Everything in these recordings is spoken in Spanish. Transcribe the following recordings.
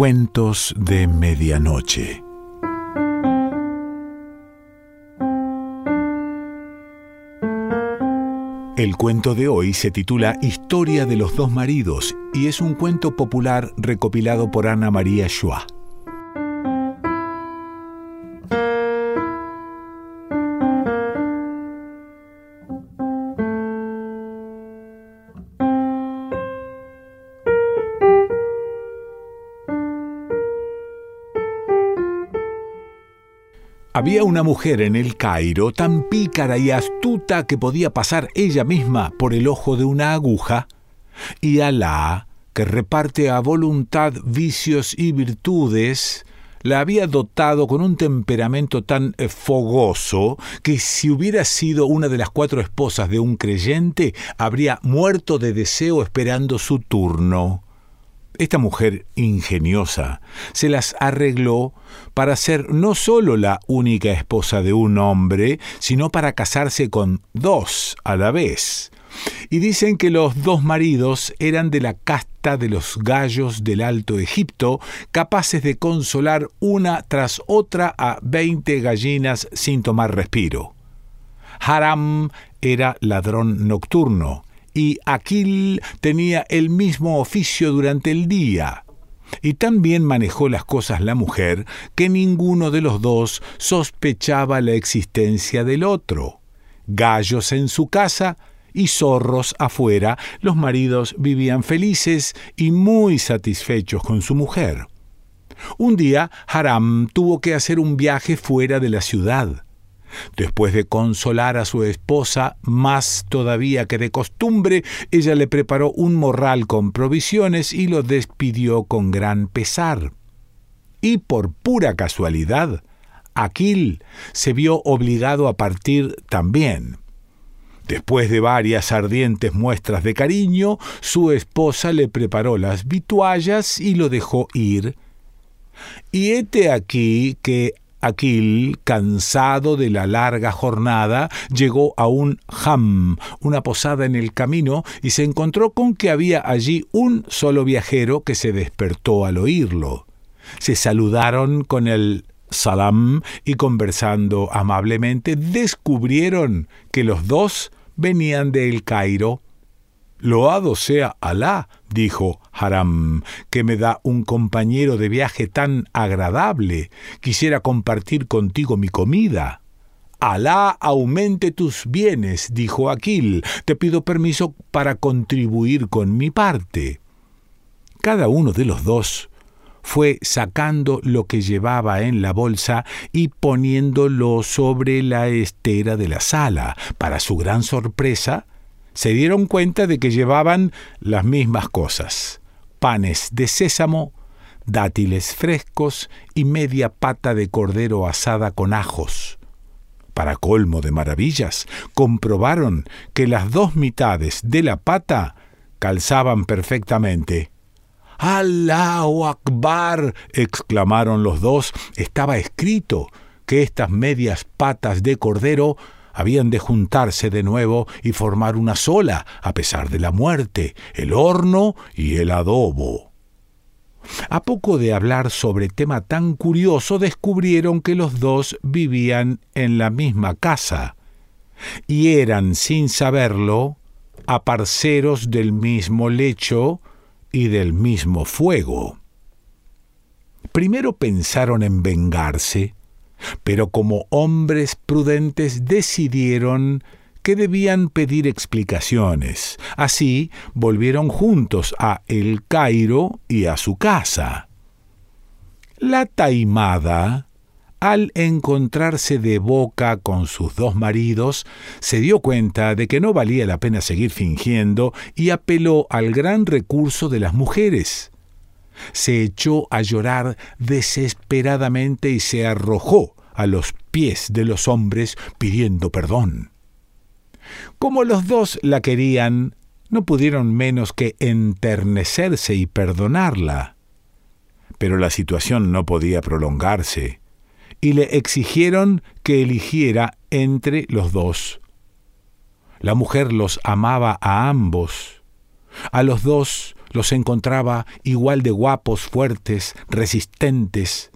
Cuentos de Medianoche. El cuento de hoy se titula Historia de los dos maridos y es un cuento popular recopilado por Ana María Schwa. Había una mujer en el Cairo tan pícara y astuta que podía pasar ella misma por el ojo de una aguja, y Alá, que reparte a voluntad vicios y virtudes, la había dotado con un temperamento tan eh, fogoso que si hubiera sido una de las cuatro esposas de un creyente, habría muerto de deseo esperando su turno. Esta mujer ingeniosa se las arregló para ser no solo la única esposa de un hombre, sino para casarse con dos a la vez. Y dicen que los dos maridos eran de la casta de los gallos del Alto Egipto, capaces de consolar una tras otra a veinte gallinas sin tomar respiro. Haram era ladrón nocturno, y Aquil tenía el mismo oficio durante el día. Y tan bien manejó las cosas la mujer que ninguno de los dos sospechaba la existencia del otro. Gallos en su casa y zorros afuera, los maridos vivían felices y muy satisfechos con su mujer. Un día Haram tuvo que hacer un viaje fuera de la ciudad. Después de consolar a su esposa más todavía que de costumbre, ella le preparó un morral con provisiones y lo despidió con gran pesar. Y por pura casualidad, Aquil se vio obligado a partir también. Después de varias ardientes muestras de cariño, su esposa le preparó las vituallas y lo dejó ir. Y hete aquí que Aquil, cansado de la larga jornada, llegó a un ham, una posada en el camino, y se encontró con que había allí un solo viajero que se despertó al oírlo. Se saludaron con el salam y conversando amablemente descubrieron que los dos venían de El Cairo Loado sea Alá, dijo Haram, que me da un compañero de viaje tan agradable. Quisiera compartir contigo mi comida. Alá aumente tus bienes, dijo Aquil. Te pido permiso para contribuir con mi parte. Cada uno de los dos fue sacando lo que llevaba en la bolsa y poniéndolo sobre la estera de la sala. Para su gran sorpresa, se dieron cuenta de que llevaban las mismas cosas, panes de sésamo, dátiles frescos y media pata de cordero asada con ajos. Para colmo de maravillas, comprobaron que las dos mitades de la pata calzaban perfectamente. ¡Allahu Akbar! exclamaron los dos. Estaba escrito que estas medias patas de cordero habían de juntarse de nuevo y formar una sola, a pesar de la muerte, el horno y el adobo. A poco de hablar sobre tema tan curioso, descubrieron que los dos vivían en la misma casa, y eran, sin saberlo, aparceros del mismo lecho y del mismo fuego. Primero pensaron en vengarse, pero como hombres prudentes decidieron que debían pedir explicaciones. Así volvieron juntos a El Cairo y a su casa. La taimada, al encontrarse de boca con sus dos maridos, se dio cuenta de que no valía la pena seguir fingiendo y apeló al gran recurso de las mujeres se echó a llorar desesperadamente y se arrojó a los pies de los hombres pidiendo perdón. Como los dos la querían, no pudieron menos que enternecerse y perdonarla. Pero la situación no podía prolongarse, y le exigieron que eligiera entre los dos. La mujer los amaba a ambos. A los dos los encontraba igual de guapos, fuertes, resistentes.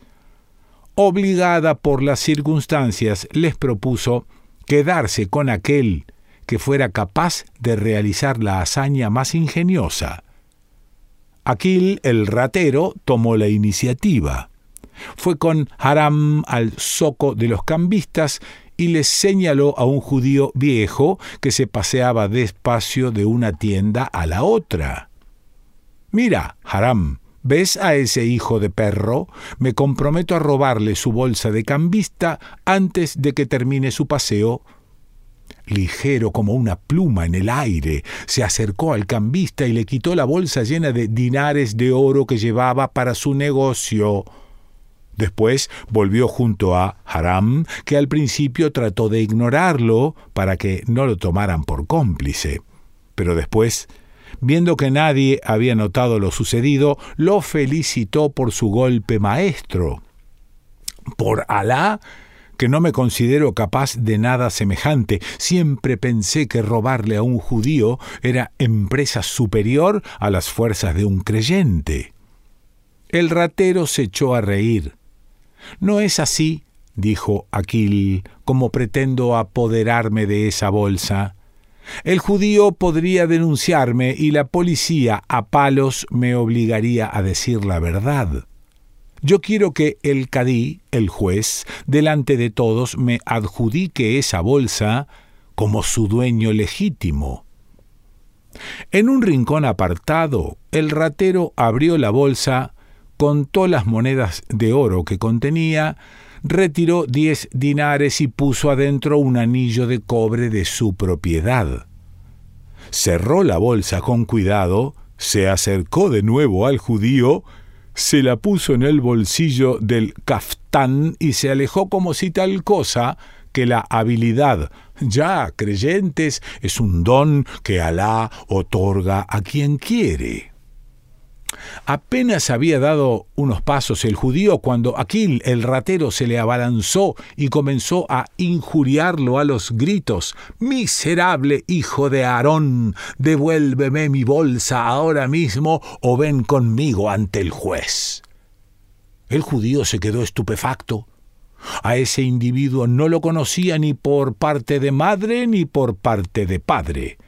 Obligada por las circunstancias, les propuso quedarse con aquel que fuera capaz de realizar la hazaña más ingeniosa. Aquil el ratero tomó la iniciativa. Fue con Haram al zoco de los cambistas y les señaló a un judío viejo que se paseaba despacio de una tienda a la otra. Mira, Haram, ¿ves a ese hijo de perro? Me comprometo a robarle su bolsa de cambista antes de que termine su paseo. Ligero como una pluma en el aire, se acercó al cambista y le quitó la bolsa llena de dinares de oro que llevaba para su negocio. Después volvió junto a Haram, que al principio trató de ignorarlo para que no lo tomaran por cómplice. Pero después viendo que nadie había notado lo sucedido, lo felicitó por su golpe maestro. Por Alá, que no me considero capaz de nada semejante. Siempre pensé que robarle a un judío era empresa superior a las fuerzas de un creyente. El ratero se echó a reír. No es así, dijo Aquil, como pretendo apoderarme de esa bolsa. El judío podría denunciarme y la policía a palos me obligaría a decir la verdad. Yo quiero que el cadí, el juez, delante de todos me adjudique esa bolsa como su dueño legítimo. En un rincón apartado, el ratero abrió la bolsa, contó las monedas de oro que contenía, retiró diez dinares y puso adentro un anillo de cobre de su propiedad. Cerró la bolsa con cuidado, se acercó de nuevo al judío, se la puso en el bolsillo del caftán y se alejó como si tal cosa que la habilidad, ya creyentes, es un don que Alá otorga a quien quiere. Apenas había dado unos pasos el judío cuando Aquil el ratero se le abalanzó y comenzó a injuriarlo a los gritos. Miserable hijo de Aarón, devuélveme mi bolsa ahora mismo o ven conmigo ante el juez. El judío se quedó estupefacto. A ese individuo no lo conocía ni por parte de madre ni por parte de padre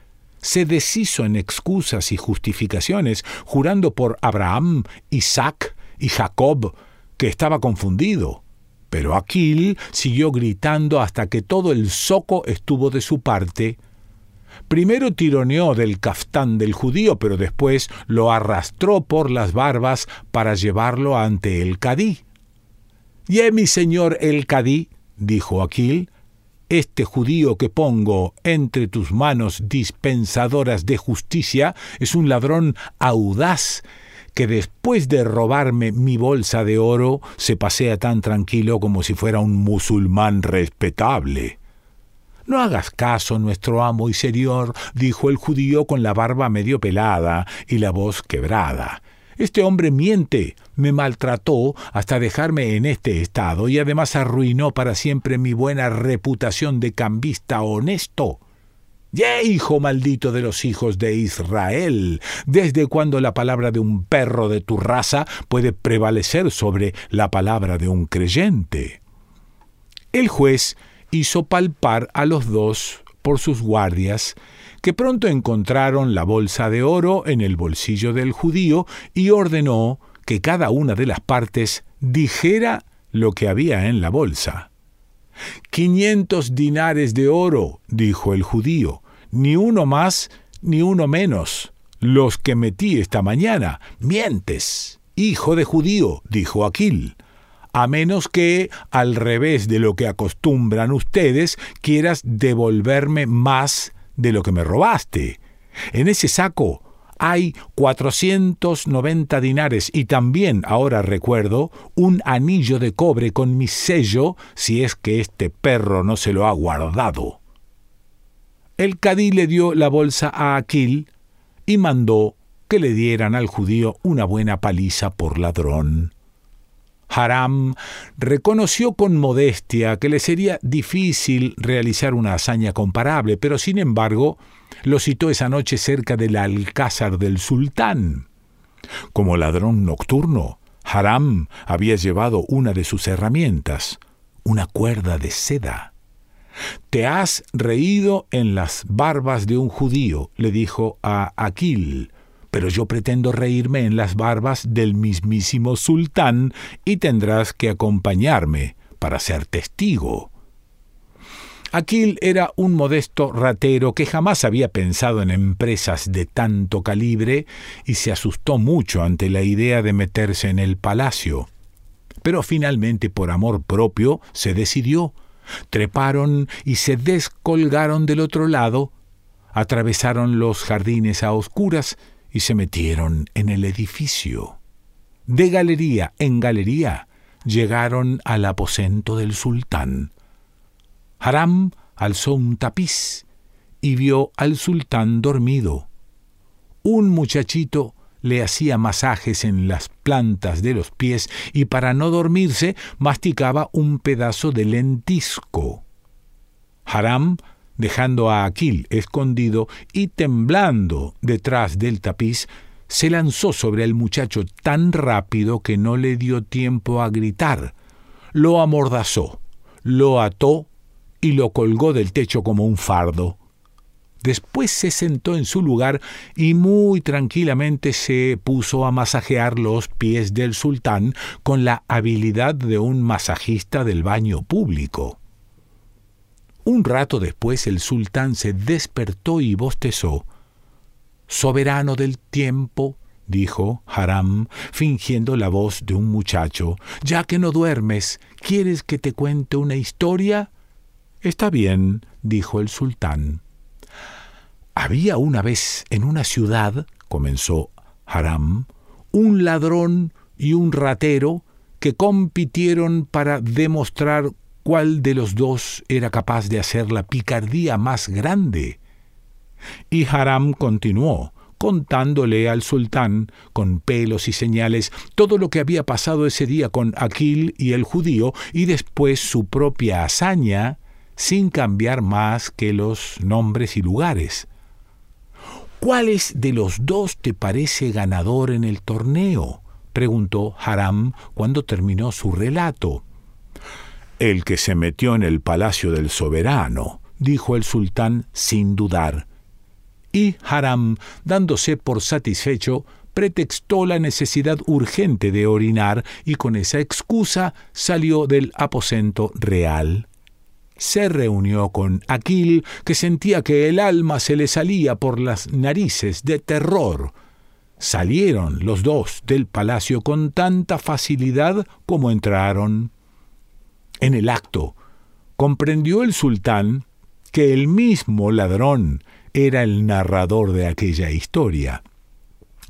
se deshizo en excusas y justificaciones, jurando por Abraham, Isaac y Jacob que estaba confundido. Pero Aquil siguió gritando hasta que todo el zoco estuvo de su parte. Primero tironeó del caftán del judío, pero después lo arrastró por las barbas para llevarlo ante el cadí. —¡Y mi señor el cadí! dijo Aquil, este judío que pongo entre tus manos dispensadoras de justicia es un ladrón audaz que después de robarme mi bolsa de oro se pasea tan tranquilo como si fuera un musulmán respetable. No hagas caso, nuestro amo y señor, dijo el judío con la barba medio pelada y la voz quebrada. Este hombre miente, me maltrató hasta dejarme en este estado y además arruinó para siempre mi buena reputación de cambista honesto. ¡Ye, hijo maldito de los hijos de Israel! ¿Desde cuándo la palabra de un perro de tu raza puede prevalecer sobre la palabra de un creyente? El juez hizo palpar a los dos por sus guardias que pronto encontraron la bolsa de oro en el bolsillo del judío y ordenó que cada una de las partes dijera lo que había en la bolsa. Quinientos dinares de oro, dijo el judío, ni uno más ni uno menos. Los que metí esta mañana. Mientes, hijo de judío, dijo Aquil a menos que, al revés de lo que acostumbran ustedes, quieras devolverme más de lo que me robaste. En ese saco hay 490 dinares y también, ahora recuerdo, un anillo de cobre con mi sello si es que este perro no se lo ha guardado. El cadí le dio la bolsa a Aquil y mandó que le dieran al judío una buena paliza por ladrón. Haram reconoció con modestia que le sería difícil realizar una hazaña comparable, pero sin embargo lo citó esa noche cerca del alcázar del sultán. Como ladrón nocturno, Haram había llevado una de sus herramientas, una cuerda de seda. Te has reído en las barbas de un judío, le dijo a Aquil, pero yo pretendo reírme en las barbas del mismísimo sultán y tendrás que acompañarme para ser testigo. Aquil era un modesto ratero que jamás había pensado en empresas de tanto calibre y se asustó mucho ante la idea de meterse en el palacio. Pero finalmente, por amor propio, se decidió. Treparon y se descolgaron del otro lado, atravesaron los jardines a oscuras y se metieron en el edificio. De galería en galería llegaron al aposento del sultán. Haram alzó un tapiz y vio al sultán dormido. Un muchachito le hacía masajes en las plantas de los pies y para no dormirse masticaba un pedazo de lentisco. Haram dejando a Aquil escondido y temblando detrás del tapiz, se lanzó sobre el muchacho tan rápido que no le dio tiempo a gritar. Lo amordazó, lo ató y lo colgó del techo como un fardo. Después se sentó en su lugar y muy tranquilamente se puso a masajear los pies del sultán con la habilidad de un masajista del baño público. Un rato después el sultán se despertó y bostezó. Soberano del tiempo, dijo Haram, fingiendo la voz de un muchacho, ya que no duermes, ¿quieres que te cuente una historia? Está bien, dijo el sultán. Había una vez en una ciudad, comenzó Haram, un ladrón y un ratero que compitieron para demostrar cuál de los dos era capaz de hacer la picardía más grande. Y Haram continuó, contándole al sultán, con pelos y señales, todo lo que había pasado ese día con Aquil y el judío, y después su propia hazaña, sin cambiar más que los nombres y lugares. ¿Cuáles de los dos te parece ganador en el torneo? preguntó Haram cuando terminó su relato. El que se metió en el palacio del soberano, dijo el sultán sin dudar. Y Haram, dándose por satisfecho, pretextó la necesidad urgente de orinar y con esa excusa salió del aposento real. Se reunió con Aquil, que sentía que el alma se le salía por las narices de terror. Salieron los dos del palacio con tanta facilidad como entraron. En el acto, comprendió el sultán que el mismo ladrón era el narrador de aquella historia.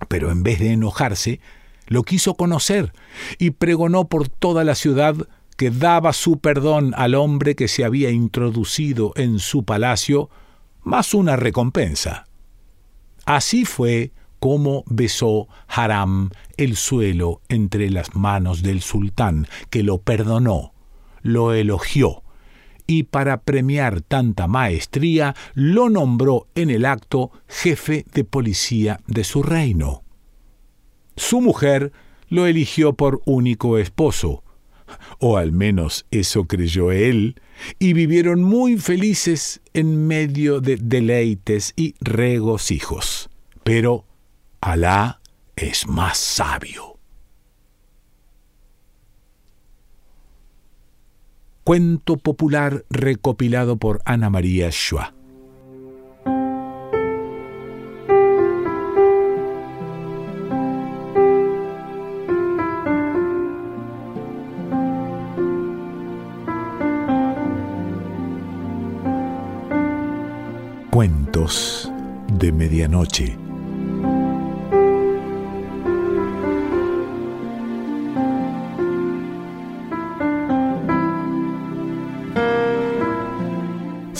Pero en vez de enojarse, lo quiso conocer y pregonó por toda la ciudad que daba su perdón al hombre que se había introducido en su palacio, más una recompensa. Así fue como besó Haram el suelo entre las manos del sultán, que lo perdonó lo elogió y para premiar tanta maestría lo nombró en el acto jefe de policía de su reino. Su mujer lo eligió por único esposo, o al menos eso creyó él, y vivieron muy felices en medio de deleites y regocijos. Pero Alá es más sabio. Cuento popular recopilado por Ana María Schwa. Cuentos de Medianoche.